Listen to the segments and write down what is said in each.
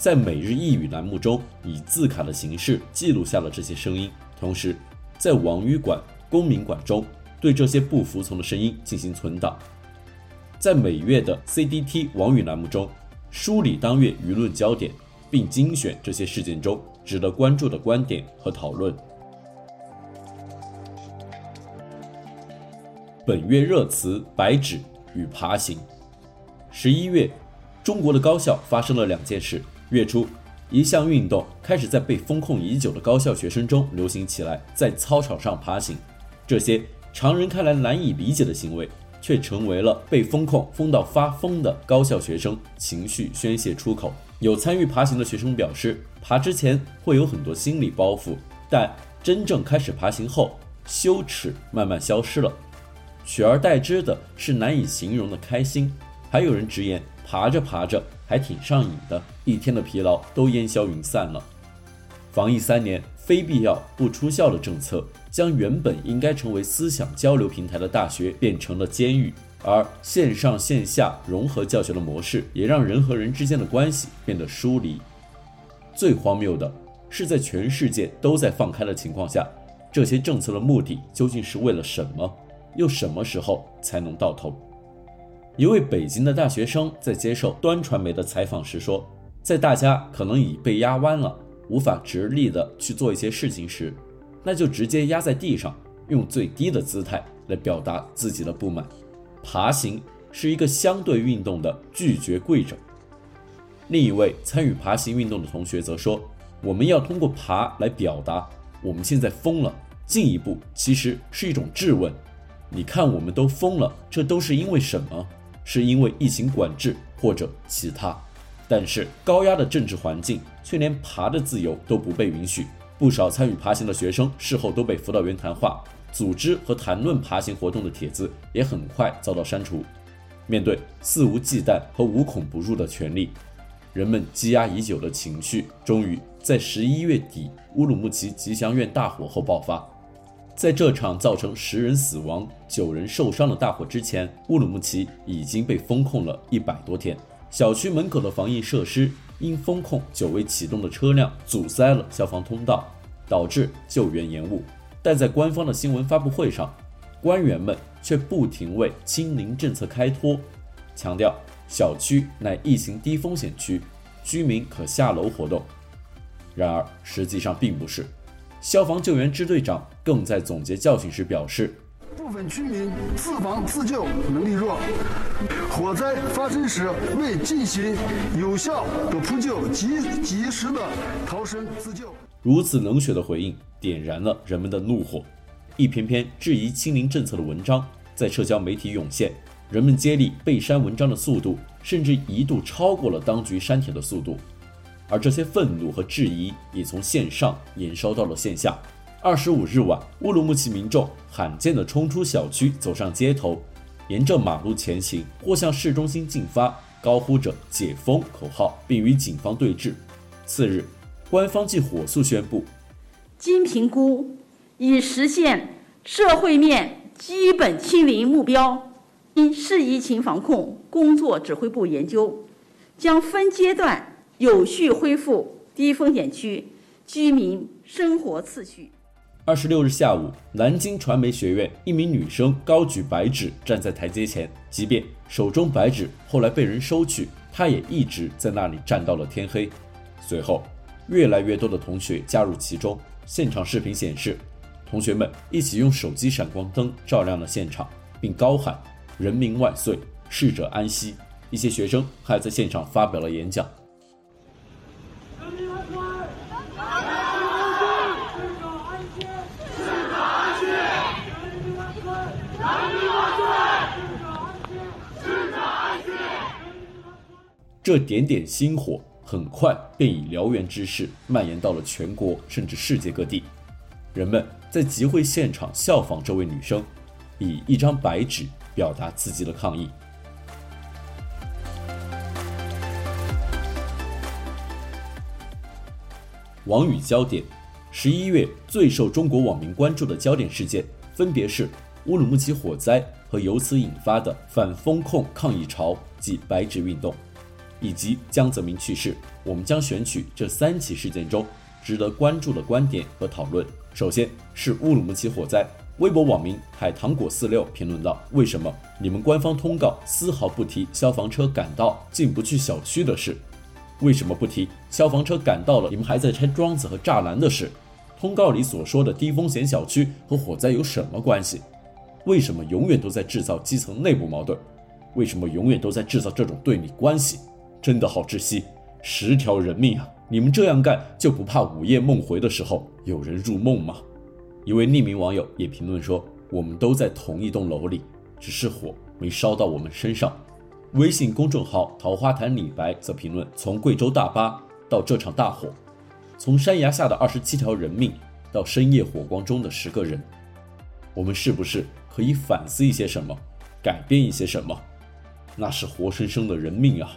在每日一语栏目中以字卡的形式记录下了这些声音，同时在网语馆、公民馆中。对这些不服从的声音进行存档，在每月的 CDT 网语栏目中梳理当月舆论焦点，并精选这些事件中值得关注的观点和讨论。本月热词：白纸与爬行。十一月，中国的高校发生了两件事。月初，一项运动开始在被封控已久的高校学生中流行起来，在操场上爬行。这些。常人看来难以理解的行为，却成为了被封控封到发疯的高校学生情绪宣泄出口。有参与爬行的学生表示，爬之前会有很多心理包袱，但真正开始爬行后，羞耻慢慢消失了，取而代之的是难以形容的开心。还有人直言，爬着爬着还挺上瘾的，一天的疲劳都烟消云散了。防疫三年，非必要不出校的政策。将原本应该成为思想交流平台的大学变成了监狱，而线上线下融合教学的模式也让人和人之间的关系变得疏离。最荒谬的是，在全世界都在放开的情况下，这些政策的目的究竟是为了什么？又什么时候才能到头？一位北京的大学生在接受端传媒的采访时说，在大家可能已被压弯了，无法直立的去做一些事情时。那就直接压在地上，用最低的姿态来表达自己的不满。爬行是一个相对运动的拒绝跪着。另一位参与爬行运动的同学则说：“我们要通过爬来表达，我们现在疯了。进一步其实是一种质问：你看我们都疯了，这都是因为什么？是因为疫情管制或者其他？但是高压的政治环境却连爬的自由都不被允许。”不少参与爬行的学生事后都被辅导员谈话，组织和谈论爬行活动的帖子也很快遭到删除。面对肆无忌惮和无孔不入的权力，人们积压已久的情绪终于在十一月底乌鲁木齐吉祥院大火后爆发。在这场造成十人死亡、九人受伤的大火之前，乌鲁木齐已经被封控了一百多天，小区门口的防疫设施。因封控久未启动的车辆阻塞了消防通道，导致救援延误。但在官方的新闻发布会上，官员们却不停为清零政策开脱，强调小区乃疫情低风险区，居民可下楼活动。然而实际上并不是。消防救援支队长更在总结教训时表示。部分居民自防自救能力弱，火灾发生时未进行有效的扑救及及时的逃生自救。如此冷血的回应点燃了人们的怒火，一篇篇质疑清零政策的文章在社交媒体涌现，人们接力被删文章的速度甚至一度超过了当局删帖的速度，而这些愤怒和质疑也从线上延烧到了线下。二十五日晚，乌鲁木齐民众罕见地冲出小区，走上街头，沿着马路前行，或向市中心进发，高呼着“解封”口号，并与警方对峙。次日，官方即火速宣布，经评估，已实现社会面基本清零目标。因市疫情防控工作指挥部研究，将分阶段有序恢复低风险区居民生活次序。二十六日下午，南京传媒学院一名女生高举白纸站在台阶前，即便手中白纸后来被人收去，她也一直在那里站到了天黑。随后，越来越多的同学加入其中。现场视频显示，同学们一起用手机闪光灯照亮了现场，并高喊“人民万岁，逝者安息”。一些学生还在现场发表了演讲。这点点星火很快便以燎原之势蔓延到了全国甚至世界各地。人们在集会现场效仿这位女生，以一张白纸表达自己的抗议。网语焦点，十一月最受中国网民关注的焦点事件，分别是乌鲁木齐火灾和由此引发的反封控抗议潮及白纸运动，以及江泽民去世。我们将选取这三起事件中值得关注的观点和讨论。首先是乌鲁木齐火灾，微博网民海棠果四六评论道：“为什么你们官方通告丝毫不提消防车赶到进不去小区的事？”为什么不提消防车赶到了，你们还在拆桩子和栅栏的事？通告里所说的低风险小区和火灾有什么关系？为什么永远都在制造基层内部矛盾？为什么永远都在制造这种对立关系？真的好窒息！十条人命啊！你们这样干就不怕午夜梦回的时候有人入梦吗？一位匿名网友也评论说：“我们都在同一栋楼里，只是火没烧到我们身上。”微信公众号“桃花潭李白”则评论：“从贵州大巴到这场大火，从山崖下的二十七条人命到深夜火光中的十个人，我们是不是可以反思一些什么，改变一些什么？那是活生生的人命啊！”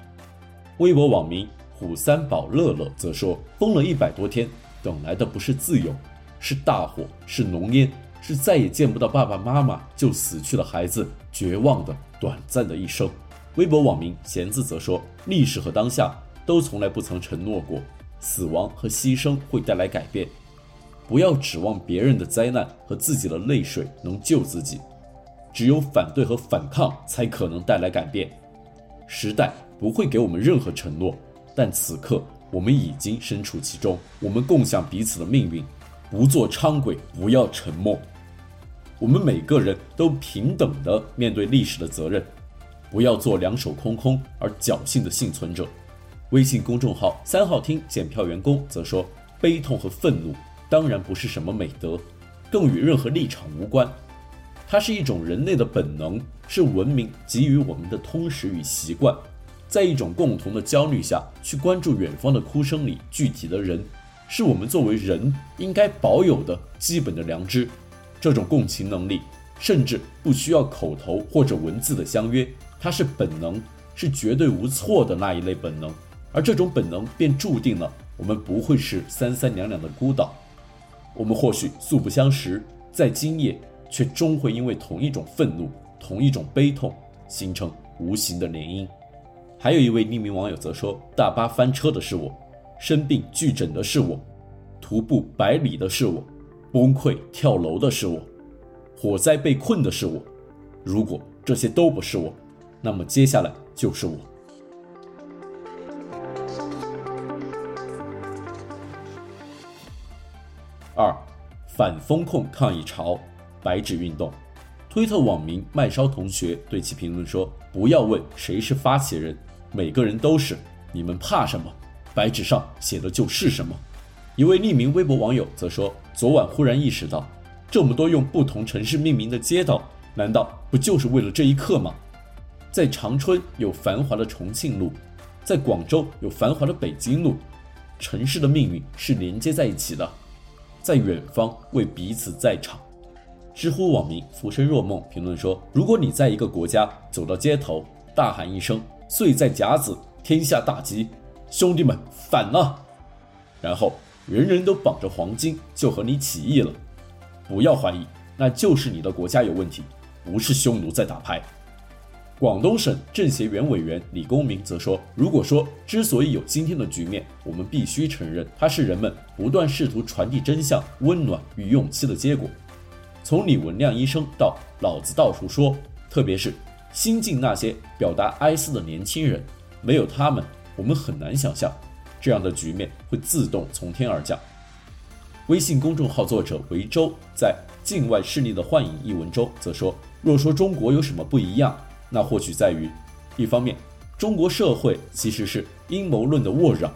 微博网民虎三宝乐乐则说：“封了一百多天，等来的不是自由，是大火，是浓烟，是再也见不到爸爸妈妈就死去的孩子绝望的短暂的一生。”微博网民弦子则说：“历史和当下都从来不曾承诺过，死亡和牺牲会带来改变。不要指望别人的灾难和自己的泪水能救自己，只有反对和反抗才可能带来改变。时代不会给我们任何承诺，但此刻我们已经身处其中，我们共享彼此的命运。不做伥鬼，不要沉默。我们每个人都平等地面对历史的责任。”不要做两手空空而侥幸的幸存者。微信公众号三号厅检票员工则说：“悲痛和愤怒当然不是什么美德，更与任何立场无关。它是一种人类的本能，是文明给予我们的通识与习惯。在一种共同的焦虑下去关注远方的哭声里具体的人，是我们作为人应该保有的基本的良知。这种共情能力，甚至不需要口头或者文字的相约。”它是本能，是绝对无错的那一类本能，而这种本能便注定了我们不会是三三两两的孤岛。我们或许素不相识，在今夜，却终会因为同一种愤怒、同一种悲痛，形成无形的联姻。还有一位匿名网友则说：“大巴翻车的是我，生病拒诊的是我，徒步百里的是我，崩溃跳楼的是我，火灾被困的是我。如果这些都不是我。”那么接下来就是我。二，反封控抗议潮，白纸运动。推特网民麦烧同学对其评论说：“不要问谁是发起人，每个人都是。你们怕什么？白纸上写的就是什么。”一位匿名微博网友则说：“昨晚忽然意识到，这么多用不同城市命名的街道，难道不就是为了这一刻吗？”在长春有繁华的重庆路，在广州有繁华的北京路，城市的命运是连接在一起的，在远方为彼此在场。知乎网民浮生若梦评论说：“如果你在一个国家走到街头，大喊一声‘岁在甲子，天下大吉’，兄弟们反了，然后人人都绑着黄金就和你起义了，不要怀疑，那就是你的国家有问题，不是匈奴在打牌。”广东省政协原委员李公明则说：“如果说之所以有今天的局面，我们必须承认，它是人们不断试图传递真相、温暖与勇气的结果。从李文亮医生到老子到处说，特别是新晋那些表达哀思的年轻人，没有他们，我们很难想象这样的局面会自动从天而降。”微信公众号作者维州在《境外势力的幻影》一文中则说：“若说中国有什么不一样？”那或许在于，一方面，中国社会其实是阴谋论的沃壤，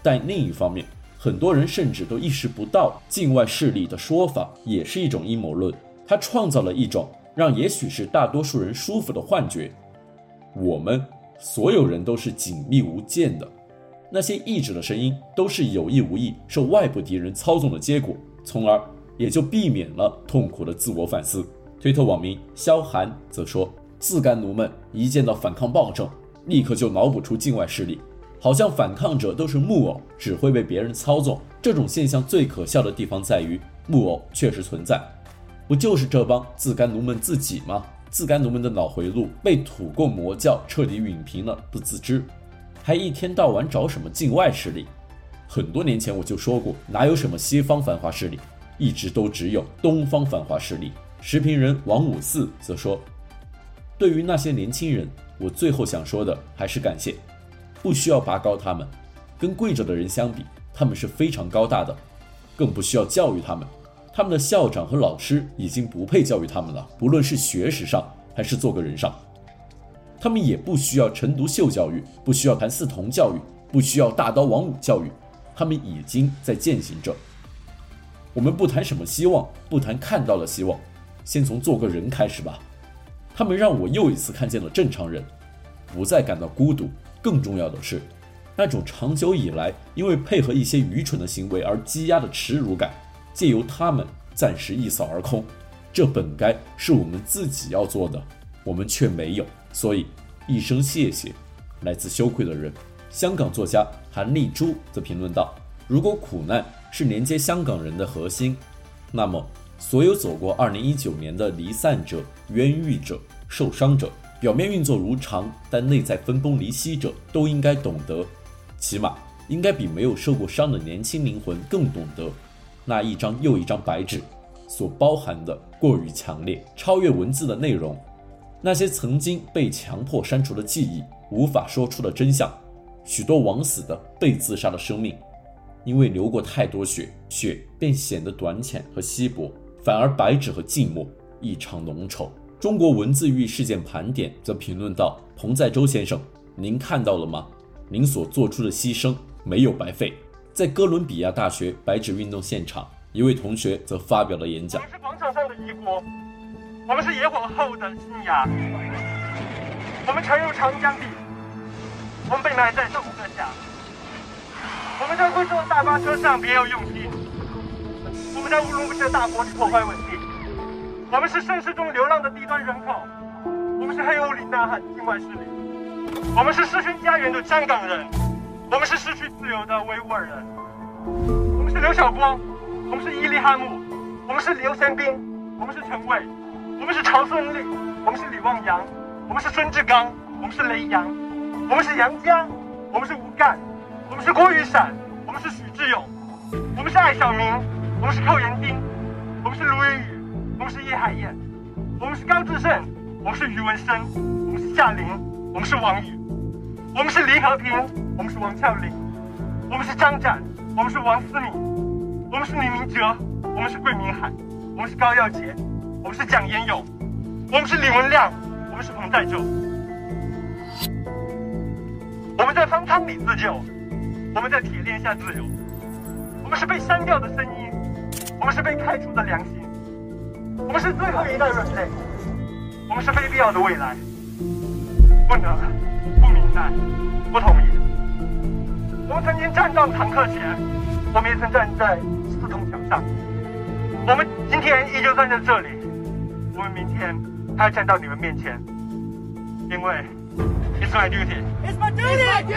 但另一方面，很多人甚至都意识不到，境外势力的说法也是一种阴谋论。它创造了一种让也许是大多数人舒服的幻觉：我们所有人都是紧密无间的，那些意志的声音都是有意无意受外部敌人操纵的结果，从而也就避免了痛苦的自我反思。推特网民萧寒则说：“自甘奴们一见到反抗暴政，立刻就脑补出境外势力，好像反抗者都是木偶，只会被别人操纵。这种现象最可笑的地方在于，木偶确实存在，不就是这帮自甘奴们自己吗？自甘奴们的脑回路被土共魔教彻底弭平了，不自知，还一天到晚找什么境外势力？很多年前我就说过，哪有什么西方反华势力，一直都只有东方反华势力。”时评人王五四则说：“对于那些年轻人，我最后想说的还是感谢，不需要拔高他们。跟跪着的人相比，他们是非常高大的，更不需要教育他们。他们的校长和老师已经不配教育他们了，不论是学识上还是做个人上。他们也不需要陈独秀教育，不需要谭嗣同教育，不需要大刀王五教育，他们已经在践行着。我们不谈什么希望，不谈看到了希望。”先从做个人开始吧，他们让我又一次看见了正常人，不再感到孤独。更重要的是，那种长久以来因为配合一些愚蠢的行为而积压的耻辱感，借由他们暂时一扫而空。这本该是我们自己要做的，我们却没有。所以，一声谢谢，来自羞愧的人。香港作家韩丽珠则评论道：“如果苦难是连接香港人的核心，那么……”所有走过2019年的离散者、冤狱者、受伤者，表面运作如常，但内在分崩离析者，都应该懂得，起码应该比没有受过伤的年轻灵魂更懂得，那一张又一张白纸所包含的过于强烈，超越文字的内容，那些曾经被强迫删除的记忆，无法说出的真相，许多枉死的、被自杀的生命，因为流过太多血，血便显得短浅和稀薄。反而白纸和寂寞异常浓稠。中国文字狱事件盘点则评论道：“彭在周先生，您看到了吗？您所做出的牺牲没有白费。”在哥伦比亚大学白纸运动现场，一位同学则发表了演讲：“我们是广场上的遗孤，我们是野火后的新芽，我们沉入长江底，我们被埋在这五个峡，我们在贵州的大巴车上别有用心。”我们在乌鲁木齐的大国里破坏稳定，我们是盛世中流浪的低端人口，我们是黑屋里呐喊境外势力，我们是失去家园的香港人，我们是失去自由的维吾尔人，我们是刘晓波，我们是伊利哈木，我们是刘先斌，我们是陈伟，我们是曹顺利，我们是李旺洋，我们是孙志刚，我们是雷洋，我们是杨佳，我们是吴干，我们是郭雨伞，我们是许志勇，我们是艾小明。我们是寇延丁，我们是卢云雨，我们是叶海燕，我们是高志胜，我们是余文生，我们是夏琳，我们是王宇，我们是黎和平，我们是王俏玲，我们是张展，我们是王思敏，我们是李明哲，我们是桂明海，我们是高耀洁，我们是蒋彦勇，我们是李文亮，我们是彭在洲。我们在方舱里自救，我们在铁链下自由，我们是被删掉的声音。我们是被开除的良心，我们是最后一代人类，我们是非必要的未来，不能，不明白，不同意。我们曾经站到坦克前，我们也曾站在四通桥上，我们今天依旧站在这里，我们明天还要站到你们面前，因为 it's my duty, it's my duty, it's my duty.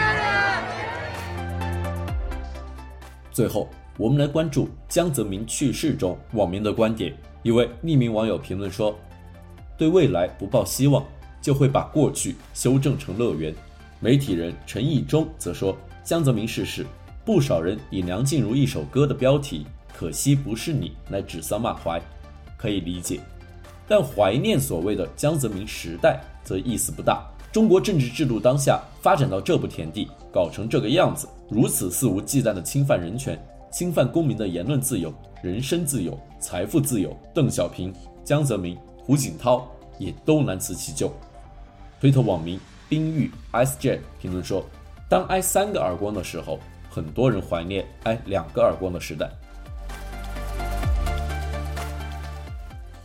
最后。我们来关注江泽民去世中网民的观点。一位匿名网友评论说：“对未来不抱希望，就会把过去修正成乐园。”媒体人陈义忠则说：“江泽民逝世，不少人以梁静茹一首歌的标题‘可惜不是你’来指桑骂槐，可以理解。但怀念所谓的江泽民时代，则意思不大。中国政治制度当下发展到这步田地，搞成这个样子，如此肆无忌惮的侵犯人权。”侵犯公民的言论自由、人身自由、财富自由，邓小平、江泽民、胡锦涛也都难辞其咎。推特网民冰玉 Ice Jet 评论说：“当挨三个耳光的时候，很多人怀念挨两个耳光的时代。”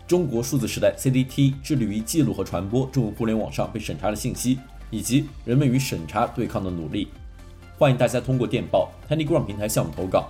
中国数字时代 CDT 致力于记录和传播中国互联网上被审查的信息，以及人们与审查对抗的努力。欢迎大家通过电报 TinyGround 平台向我们投稿，